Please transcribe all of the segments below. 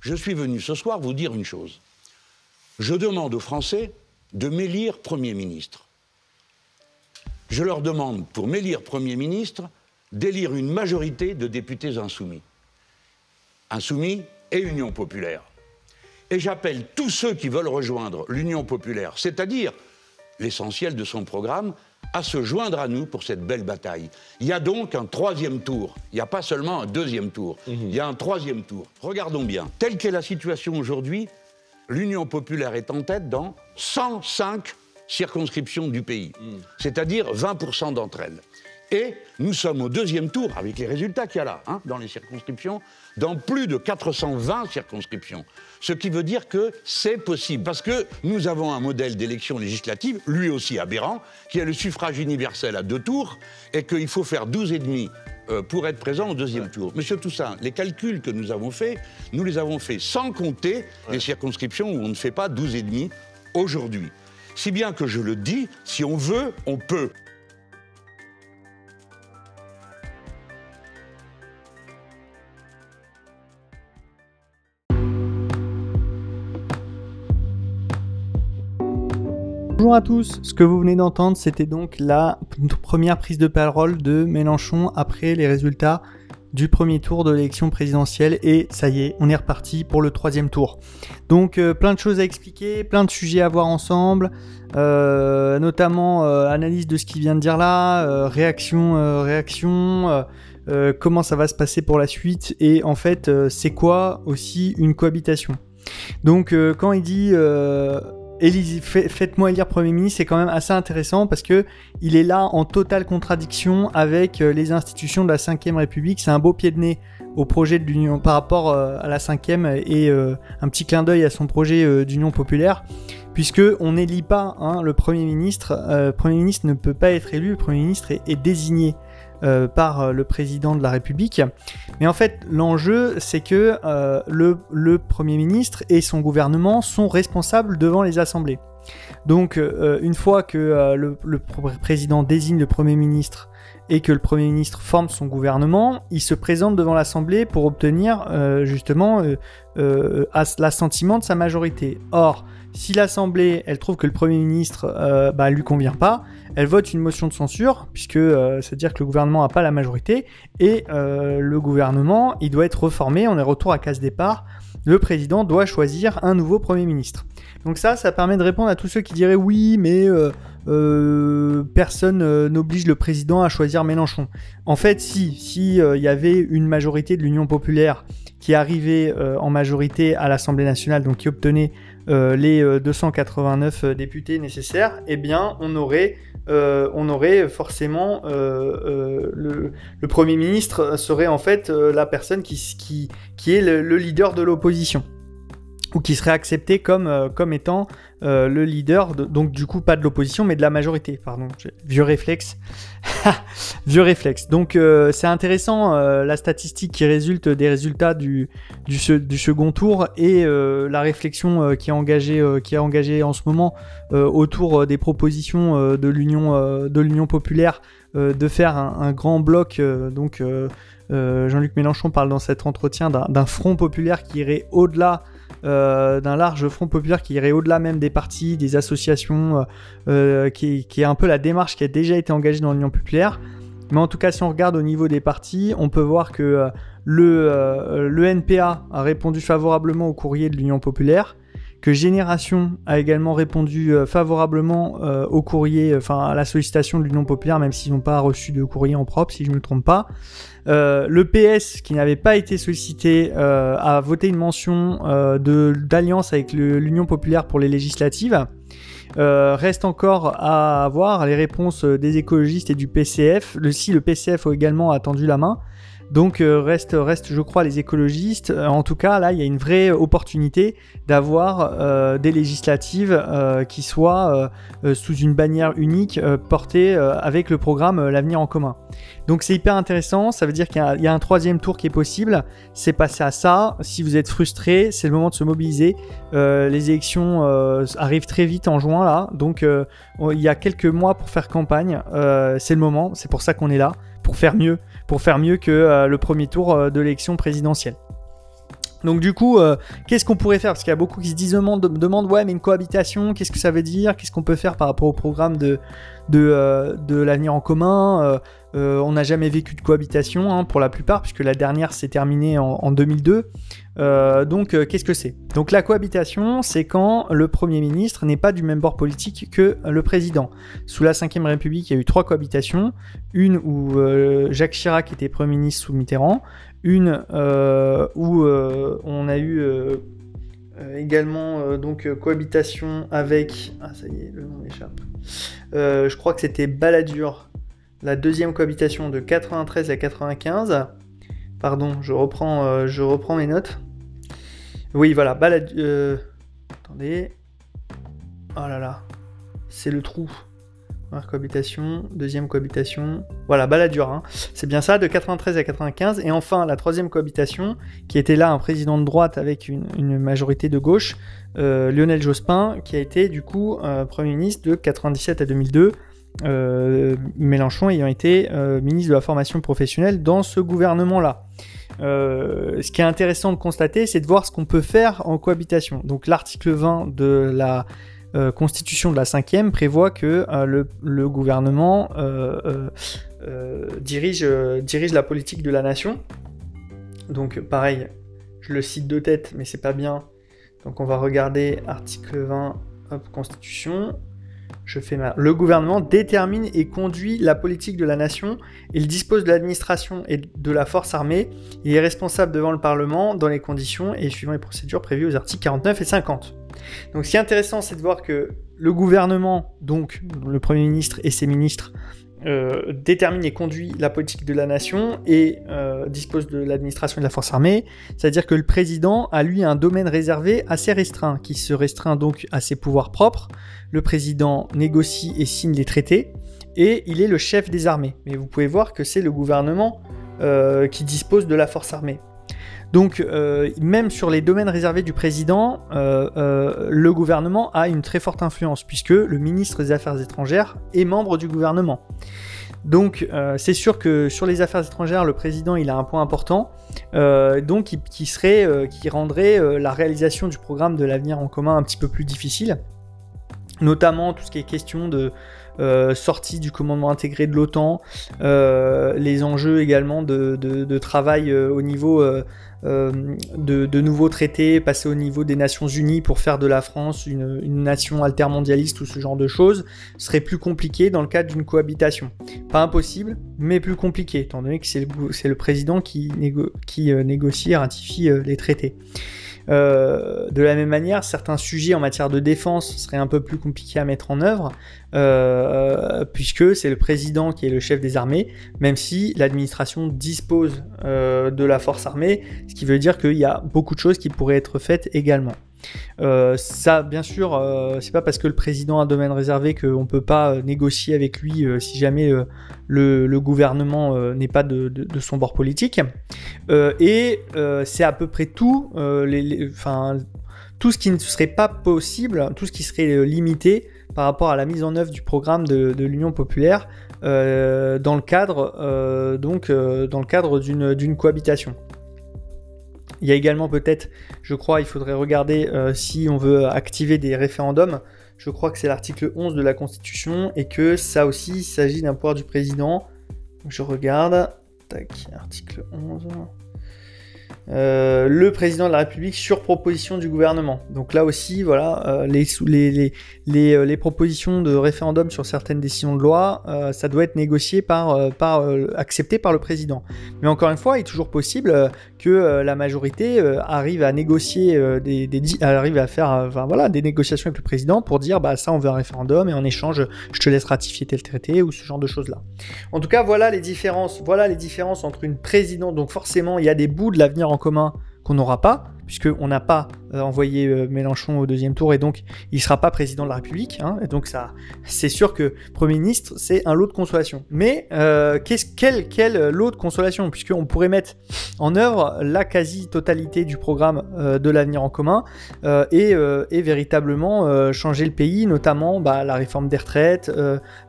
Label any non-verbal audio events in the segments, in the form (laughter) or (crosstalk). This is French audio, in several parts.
Je suis venu ce soir vous dire une chose. Je demande aux Français de m'élire Premier ministre. Je leur demande, pour m'élire Premier ministre, d'élire une majorité de députés insoumis. Insoumis et Union populaire. Et j'appelle tous ceux qui veulent rejoindre l'Union populaire, c'est-à-dire l'essentiel de son programme, à se joindre à nous pour cette belle bataille. Il y a donc un troisième tour. Il n'y a pas seulement un deuxième tour. Il y a un troisième tour. Regardons bien. Telle qu'est la situation aujourd'hui, l'Union populaire est en tête dans 105 circonscriptions du pays, c'est-à-dire 20% d'entre elles. Et nous sommes au deuxième tour, avec les résultats qu'il y a là, hein, dans les circonscriptions, dans plus de 420 circonscriptions. Ce qui veut dire que c'est possible, parce que nous avons un modèle d'élection législative, lui aussi aberrant, qui est le suffrage universel à deux tours, et qu'il faut faire 12,5 euh, pour être présent au deuxième tour. Monsieur Toussaint, les calculs que nous avons faits, nous les avons faits sans compter les circonscriptions où on ne fait pas 12,5 aujourd'hui. Si bien que je le dis, si on veut, on peut. Bonjour à tous, ce que vous venez d'entendre, c'était donc la première prise de parole de Mélenchon après les résultats du premier tour de l'élection présidentielle et ça y est, on est reparti pour le troisième tour. Donc euh, plein de choses à expliquer, plein de sujets à voir ensemble, euh, notamment euh, analyse de ce qu'il vient de dire là, réaction, réaction, comment ça va se passer pour la suite et en fait c'est quoi aussi une cohabitation? Donc quand il dit faites-moi élire Premier ministre, c'est quand même assez intéressant parce que il est là en totale contradiction avec euh, les institutions de la Ve République. C'est un beau pied de nez au projet de l'Union par rapport euh, à la Ve et euh, un petit clin d'œil à son projet d'Union populaire, puisque on n'élit pas hein, le Premier ministre. le Premier ministre ne peut pas être élu. Le Premier ministre est désigné euh, par euh, le président de la République. Mais en fait, l'enjeu, c'est que euh, le, Premier ministre et son gouvernement sont responsables devant les assemblées. Donc, une fois que le, président désigne le Premier ministre et que le Premier ministre forme son gouvernement, il se présente devant l'Assemblée pour obtenir justement l'assentiment de sa majorité. Or, si l'Assemblée, elle trouve que le Premier ministre euh, bah, lui convient pas, elle vote une motion de censure, puisque euh, c'est-à-dire que le gouvernement n'a pas la majorité, et euh, le gouvernement, il doit être reformé, on est retour à case départ, le président doit choisir un nouveau Premier ministre. Donc ça, ça permet de répondre à tous ceux qui diraient oui, mais euh, personne n'oblige le président à choisir Mélenchon. En fait, si, si il y avait une majorité de l'Union populaire qui arrivait en majorité à l'Assemblée nationale, donc qui obtenait euh, les 289 euh, députés nécessaires, eh bien, on aurait, euh, on aurait forcément le, Premier ministre serait en fait la personne qui, qui, qui est le leader de l'opposition ou qui serait accepté comme, euh, comme étant euh, le leader, donc du coup pas de l'opposition mais de la majorité, pardon, vieux réflexe, (laughs) vieux réflexe. Donc euh, c'est intéressant la statistique qui résulte des résultats du, du, du second tour et la réflexion qui est engagée, qui est engagée en ce moment autour des propositions de l'Union populaire de faire un, un grand bloc donc Jean-Luc Mélenchon parle dans cet entretien d'un front populaire qui irait au-delà euh, d'un large front populaire qui irait au-delà même des partis, des associations, euh, euh, qui, est un peu la démarche qui a déjà été engagée dans l'Union populaire. Mais en tout cas, si on regarde au niveau des partis, on peut voir que le, le NPA a répondu favorablement au courrier de l'Union populaire que Génération a également répondu favorablement au courrier, enfin à la sollicitation de l'Union populaire, même s'ils n'ont pas reçu de courrier en propre, si je ne me trompe pas. Euh, le PS, qui n'avait pas été sollicité, euh, a voté une mention euh, d'alliance avec l'Union populaire pour les législatives. reste encore à voir les réponses des écologistes et du PCF. Le, si le PCF a également attendu la main. Donc euh, reste, reste, je crois, les écologistes. Euh, en tout cas, là, il y a une vraie opportunité d'avoir euh, des législatives qui soient sous une bannière unique portée avec le programme L'avenir en commun. Donc c'est hyper intéressant. Ça veut dire qu'il y, a un troisième tour qui est possible. C'est passé à ça. Si vous êtes frustré, c'est le moment de se mobiliser. les élections arrivent très vite en juin là, donc il y a quelques mois pour faire campagne. c'est le moment. C'est pour ça qu'on est là, pour faire mieux pour faire mieux que euh, le premier tour euh, de l'élection présidentielle. Donc du coup, euh, qu'est-ce qu'on pourrait faire? Parce qu'il y a beaucoup qui se disent, demandent, ouais, mais une cohabitation, qu'est-ce que ça veut dire? Qu'est-ce qu'on peut faire par rapport au programme de, de, de l'avenir en commun euh, On n'a jamais vécu de cohabitation hein, pour la plupart, puisque la dernière s'est terminée en, 2002. donc qu'est-ce que c'est? Donc la cohabitation, c'est quand le Premier ministre n'est pas du même bord politique que le président. Sous la Ve République, il y a eu trois cohabitations. Une où Jacques Chirac était Premier ministre sous Mitterrand, une euh, où euh, on a eu euh, également donc cohabitation avec ah ça y est le nom m'échappe je crois que c'était Balladur la deuxième cohabitation de 93 à 95 pardon je reprends je reprends mes notes oui voilà Balladur attendez oh là là c'est le trou Première cohabitation, deuxième cohabitation. Voilà, Balladur, hein. c'est bien ça, de 93 à 95. Et enfin, la troisième cohabitation, qui était là un président de droite avec une, majorité de gauche, euh, Lionel Jospin, qui a été du coup euh, Premier ministre de 97 à 2002. Euh, Mélenchon ayant été ministre de la formation professionnelle dans ce gouvernement-là. ce qui est intéressant de constater, c'est de voir ce qu'on peut faire en cohabitation. Donc l'article 20 de la euh, constitution de la cinquième prévoit que euh, le, gouvernement euh, dirige, dirige la politique de la nation. Donc pareil, je le cite de tête, mais c'est pas bien. Donc on va regarder article 20, constitution. Le gouvernement détermine et conduit la politique de la nation. Il dispose de l'administration et de la force armée. Il est responsable devant le Parlement dans les conditions et suivant les procédures prévues aux articles 49 et 50. Donc ce qui est intéressant, c'est de voir que le gouvernement, donc le Premier ministre et ses ministres, euh, détermine et conduit la politique de la nation et euh, dispose de l'administration de la force armée. C'est-à-dire que le président a lui un domaine réservé assez restreint, qui se restreint donc à ses pouvoirs propres. Le président négocie et signe les traités, et il est le chef des armées. Mais vous pouvez voir que c'est le gouvernement euh, qui dispose de la force armée. Donc, euh, même sur les domaines réservés du président, euh, euh, le gouvernement a une très forte influence, puisque le ministre des Affaires étrangères est membre du gouvernement. Donc, c'est sûr que sur les affaires étrangères, le président il a un point important, donc qui, serait, qui rendrait la réalisation du programme de l'avenir en commun un petit peu plus difficile, notamment tout ce qui est question de sortie du commandement intégré de l'OTAN, les enjeux également de travail au niveau euh, de, nouveaux traités, passer au niveau des Nations Unies pour faire de la France une, nation altermondialiste ou ce genre de choses, serait plus compliqué dans le cadre d'une cohabitation. Pas impossible, mais plus compliqué, étant donné que c'est le, président qui, euh, négocie et ratifie euh, les traités. Euh, de la même manière, certains sujets en matière de défense seraient un peu plus compliqués à mettre en œuvre, euh, puisque c'est le président qui est le chef des armées, même si l'administration dispose euh, de la force armée, ce qui veut dire qu'il y a beaucoup de choses qui pourraient être faites également. Euh, ça, bien sûr, euh, c'est pas parce que le président a un domaine réservé qu'on peut pas euh, négocier avec lui si jamais le, gouvernement n'est pas de, son bord politique. et c'est à peu près tout, les, tout ce qui ne serait pas possible, tout ce qui serait limité par rapport à la mise en œuvre du programme de, l'Union populaire dans le cadre, donc, dans le cadre d'une cohabitation. Il y a également peut-être, je crois, il faudrait regarder euh, si on veut activer des référendums. Je crois que c'est l'article 11 de la Constitution et que ça aussi, il s'agit d'un pouvoir du président. Je regarde. Tac, article 11. Euh, le président de la République sur proposition du gouvernement. Donc là aussi, voilà, euh, euh, les, propositions de référendum sur certaines décisions de loi, ça doit être négocié par, accepté par le président. Mais encore une fois, il est toujours possible que la majorité arrive à négocier arrive à faire, voilà, des négociations avec le président pour dire, bah ça, on veut un référendum et en échange, je te laisse ratifier tel traité ou ce genre de choses là. En tout cas, voilà les différences, voilà les différences entre une présidente. Donc forcément, il y a des bouts de l'avenir en commun qu'on n'aura pas, puisqu'on n'a pas envoyer Mélenchon au deuxième tour et donc il sera pas président de la République. Hein, donc ça, c'est sûr que Premier ministre, c'est un lot de consolation. Mais qu'est-ce, quel, quel lot de consolation Puisqu'on pourrait mettre en œuvre la quasi-totalité du programme de l'avenir en commun et, et, véritablement changer le pays, notamment bah, la réforme des retraites,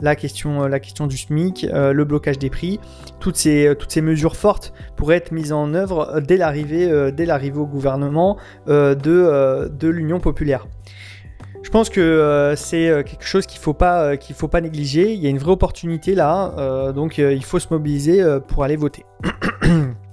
la, question, la question du SMIC, le blocage des prix, toutes ces, toutes ces mesures fortes pourraient être mises en œuvre dès l'arrivée, dès l'arrivée au gouvernement de, de l'Union populaire. Je pense que c'est quelque chose qu'il ne faut, pas, pas négliger. Il y a une vraie opportunité là, donc il faut se mobiliser pour aller voter. (clears throat)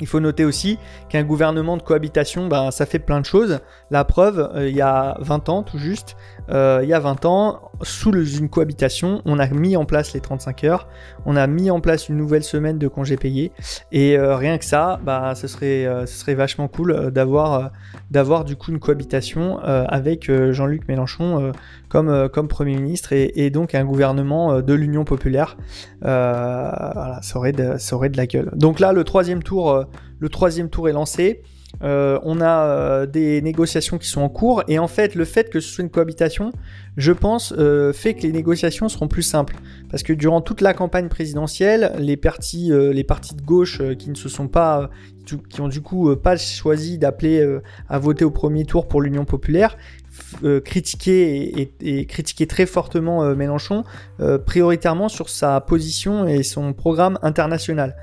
Il faut noter aussi qu'un gouvernement de cohabitation, ben, ça fait plein de choses. La preuve, euh, il y a 20 ans tout juste, euh, il y a 20 ans, sous une cohabitation, on a mis en place les 35 heures, on a mis en place une nouvelle semaine de congés payés, et euh, rien que ça, bah, ce, serait, serait vachement cool d'avoir, d'avoir du coup une cohabitation avec Jean-Luc Mélenchon comme, Premier ministre et, donc un gouvernement de l'Union populaire. voilà, ça aurait, ça aurait de la gueule. Donc là, le troisième tour le troisième tour est lancé. Euh, on a euh, des négociations qui sont en cours et en fait le fait que ce soit une cohabitation, je pense, euh, fait que les négociations seront plus simples parce que durant toute la campagne présidentielle, les partis, les partis de gauche qui ne se sont pas, qui ont du coup pas choisi d'appeler à voter au premier tour pour l'Union populaire, euh, critiquer et, critiquer très fortement euh, Mélenchon, euh, prioritairement sur sa position et son programme international.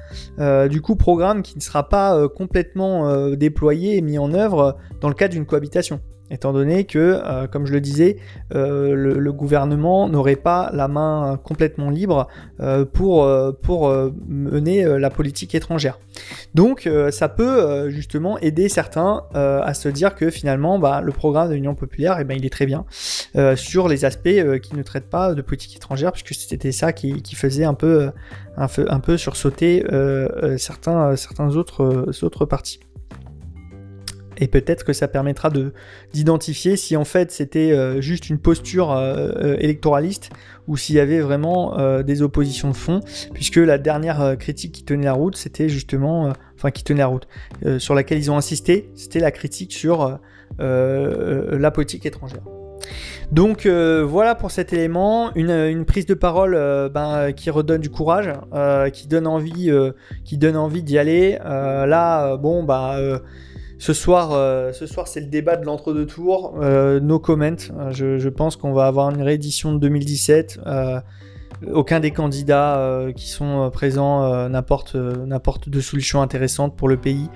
du coup, programme qui ne sera pas complètement déployé et mis en œuvre dans le cadre d'une cohabitation étant donné que, euh, comme je le disais, euh, le, gouvernement n'aurait pas la main complètement libre euh, pour, mener la politique étrangère. Donc ça peut justement aider certains à se dire que finalement bah, le programme de l'Union populaire, eh ben, il est très bien sur les aspects qui ne traitent pas de politique étrangère, puisque c'était ça qui, faisait un peu, sursauter certains, autres partis. Et peut-être que ça permettra de d'identifier si en fait c'était euh, juste une posture euh, euh, électoraliste ou s'il y avait vraiment des oppositions de fond, puisque la dernière critique qui tenait la route, c'était justement, enfin qui tenait la route, sur laquelle ils ont insisté, c'était la critique sur la politique étrangère. Donc voilà pour cet élément, une, prise de parole ben, qui redonne du courage, qui donne envie, qui donne envie d'y aller. là, bon bah ce soir, euh, ce soir c'est le débat de l'entre-deux tours. Euh, no comment. Je, je pense qu'on va avoir une réédition de 2017. Euh, aucun des candidats qui sont présents n'apporte de solutions intéressantes pour le pays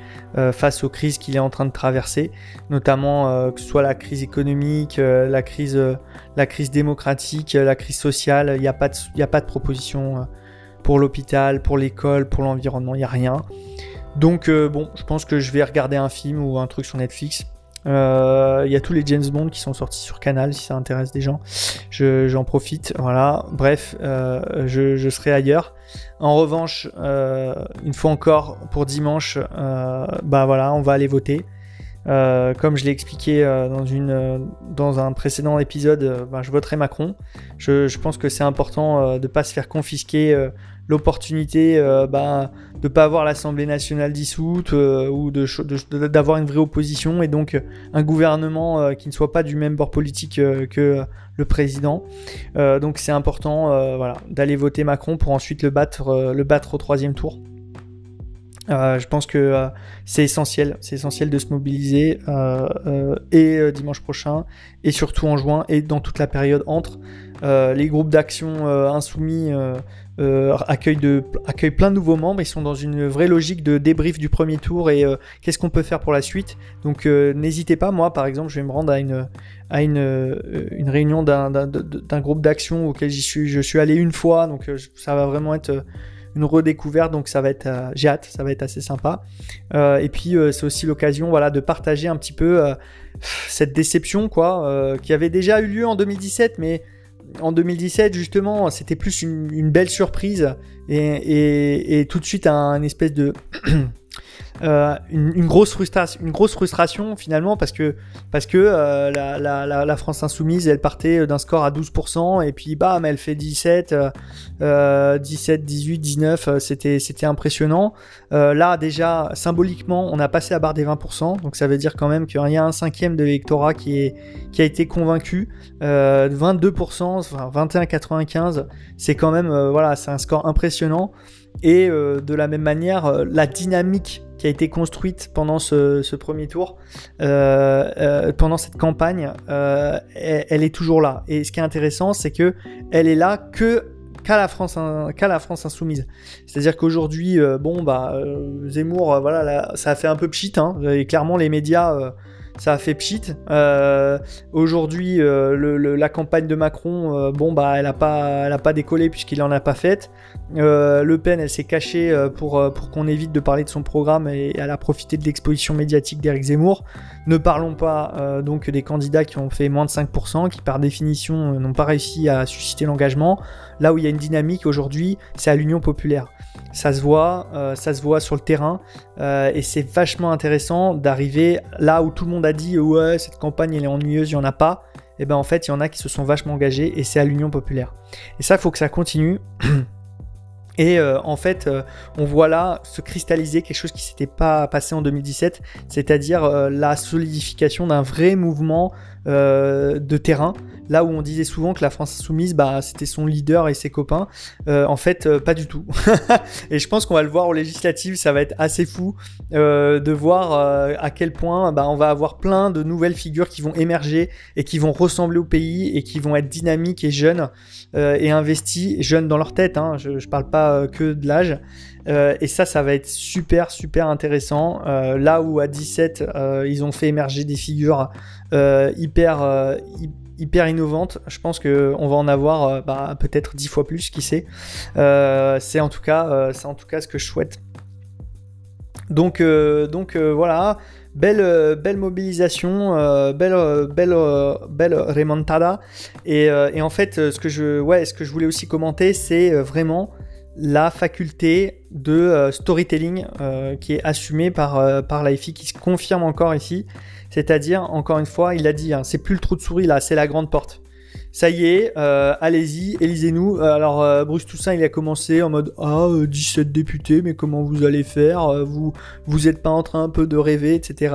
face aux crises qu'il est en train de traverser, notamment que ce soit la crise économique, la, crise, la crise démocratique, la crise sociale. Il n'y a, a pas de proposition pour l'hôpital, pour l'école, pour l'environnement, il n'y a rien. Donc euh, bon, je pense que je vais regarder un film ou un truc sur Netflix. Euh, il y a tous les James Bond qui sont sortis sur Canal si ça intéresse des gens. J'en profite. Voilà. Bref, euh, je, serai ailleurs. En revanche, une fois encore pour dimanche, bah voilà, on va aller voter. Comme je l'ai expliqué dans, une, dans un précédent épisode, bah, je voterai Macron. Je, pense que c'est important de ne pas se faire confisquer l'opportunité euh, bah, de ne pas avoir l'Assemblée nationale dissoute euh, ou d'avoir une vraie opposition et donc un gouvernement euh, qui ne soit pas du même bord politique que le président. donc c'est important d'aller voter Macron pour ensuite le battre au troisième tour. Je pense que c'est essentiel, c'est essentiel de se mobiliser et dimanche prochain et surtout en juin et dans toute la période entre les groupes d'action insoumis euh, accueille, de, accueille plein de nouveaux membres. Ils sont dans une vraie logique de débrief du premier tour et euh, qu'est-ce qu'on peut faire pour la suite. Donc euh, n'hésitez pas, moi par exemple, je vais me rendre à une, à une, une réunion d'un groupe d'action auquel suis, je suis allé une fois, donc ça va vraiment être une redécouverte, donc ça va être, j'ai hâte, ça va être assez sympa. et puis c'est aussi l'occasion, voilà, de partager un petit peu cette déception, quoi, qui avait déjà eu lieu en 2017, mais en 2017, justement, c'était plus une, belle surprise et, tout de suite un, espèce de (clears throat) une, grosse frustration, une grosse frustration finalement parce que, parce que la, la, France Insoumise, elle partait d'un score à 12% et puis bam, elle fait 17, 17, 18, 19, c'était, c'était impressionnant. là déjà, symboliquement, on a passé la barre des 20%, donc ça veut dire quand même qu'il y a un cinquième de l'électorat qui, qui a été convaincu. 22%, enfin 21,95%, c'est quand même, voilà, c'est un score impressionnant. Et euh, de la même manière, euh, la dynamique qui a été construite pendant ce, premier tour, euh, pendant cette campagne, elle, est toujours là. Et ce qui est intéressant, c'est que elle est là que qu'à la France, qu'à la France insoumise. C'est-à-dire qu'aujourd'hui, bon bah Zemmour, voilà, ça a fait un peu pchit, hein, et clairement les médias ça a fait pchit. Euh, aujourd'hui, euh, la campagne de Macron, euh, bon, bah, elle n'a pas, décollé puisqu'il n'en a pas fait. le Pen, elle s'est cachée pour, pour qu'on évite de parler de son programme et elle a profité de l'exposition médiatique d'Éric Zemmour. Ne parlons pas donc des candidats qui ont fait moins de 5%, qui par définition n'ont pas réussi à susciter l'engagement. Là où il y a une dynamique aujourd'hui, c'est à l'Union populaire. Ça se voit, euh, ça se voit sur le terrain, euh, et c'est vachement intéressant d'arriver là où tout le monde a dit ouais cette campagne elle est ennuyeuse, il n'y en a pas. Et eh ben en fait il y en a qui se sont vachement engagés et c'est à l'Union populaire. Et ça faut que ça continue. (clears throat) Et euh, en fait, on voit là se cristalliser quelque chose qui s'était pas passé en 2017, c'est-à-dire la solidification d'un vrai mouvement de terrain Là où on disait souvent que la France insoumise, bah, c'était son leader et ses copains, euh, en fait, euh, pas du tout. (laughs) et je pense qu'on va le voir aux législatives, ça va être assez fou euh, de voir à quel point bah, on va avoir plein de nouvelles figures qui vont émerger et qui vont ressembler au pays et qui vont être dynamiques et jeunes et investis, jeunes dans leur tête. Hein. je, je parle pas que de l'âge. Et ça, ça va être super, super intéressant. là où à 17, ils ont fait émerger des figures hyper, hyper hyper innovante. Je pense qu'on va en avoir euh, bah, peut-être dix fois plus, qui sait. Euh, c'est en, tout cas, euh, en tout cas ce que je souhaite. Donc, donc voilà, belle, belle mobilisation, belle, belle, belle remontada. Et, et, en fait, ce que, je, ouais, ce que je voulais aussi commenter, c'est vraiment la faculté de storytelling qui est assumée par, par l'IFI, qui se confirme encore ici. C'est-à-dire, encore une fois, il a dit, hein, c'est plus le trou de souris là, c'est la grande porte. Ça y est, euh, allez-y, élisez-nous. Euh, alors, euh, Bruce Toussaint, il a commencé en mode Ah, 17 députés, mais comment vous allez faire? Vous vous êtes pas en train un peu de rêver, etc.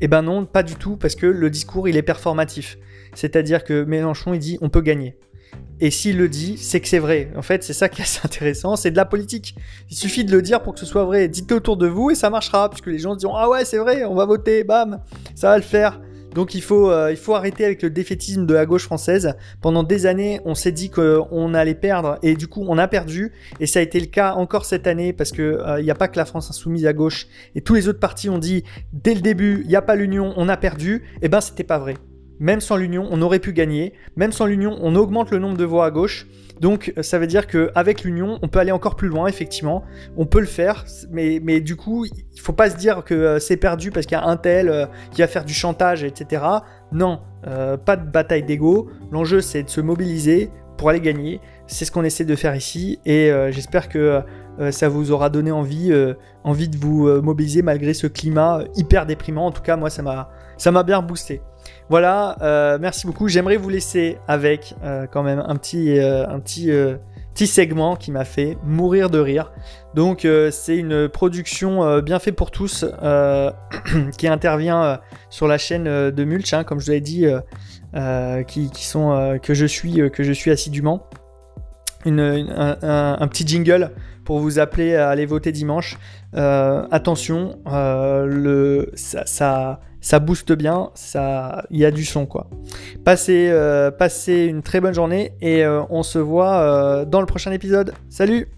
Eh ben non, pas du tout, parce que le discours, il est performatif. C'est-à-dire que Mélenchon, il dit On peut gagner. Et s'il le dit, c'est que c'est vrai. En fait, c'est ça qui est assez intéressant, c'est de la politique. Il suffit de le dire pour que ce soit vrai. Dites-le autour de vous et ça marchera, puisque les gens diront Ah ouais, c'est vrai, on va voter, bam, ça va le faire. Donc il faut, euh, il faut arrêter avec le défaitisme de la gauche française. Pendant des années, on s'est dit qu'on allait perdre et du coup on a perdu. Et ça a été le cas encore cette année parce que euh, il n'y a pas que la France insoumise à gauche et tous les autres partis ont dit dès le début il n'y a pas l'union, on a perdu. Et eh ben c'était pas vrai. Même sans l'union, on aurait pu gagner. Même sans l'union, on augmente le nombre de voix à gauche. Donc ça veut dire qu'avec l'union, on peut aller encore plus loin, effectivement. On peut le faire, mais, mais du coup, il faut pas se dire que euh, c'est perdu parce qu'il y a un tel euh, qui va faire du chantage, etc. Non, euh, pas de bataille d'ego. L'enjeu, c'est de se mobiliser pour aller gagner. C'est ce qu'on essaie de faire ici, et j'espère que ça vous aura donné envie, envie de vous mobiliser malgré ce climat hyper déprimant. En tout cas, moi, ça m'a bien boosté. Voilà, euh, merci beaucoup. J'aimerais vous laisser avec euh, quand même un petit, euh, petit, segment qui m'a fait mourir de rire. Donc c'est une production bien fait pour tous (clears throat) qui intervient sur la chaîne de Mulch, hein, comme je vous l'ai dit, qui, sont, que, je suis, que je suis assidûment. un, petit jingle pour vous appeler à aller voter dimanche. attention, le, ça ça booste bien, ça, il y a du son quoi. Passez, euh, une très bonne journée et euh, on se voit euh, dans le prochain épisode. Salut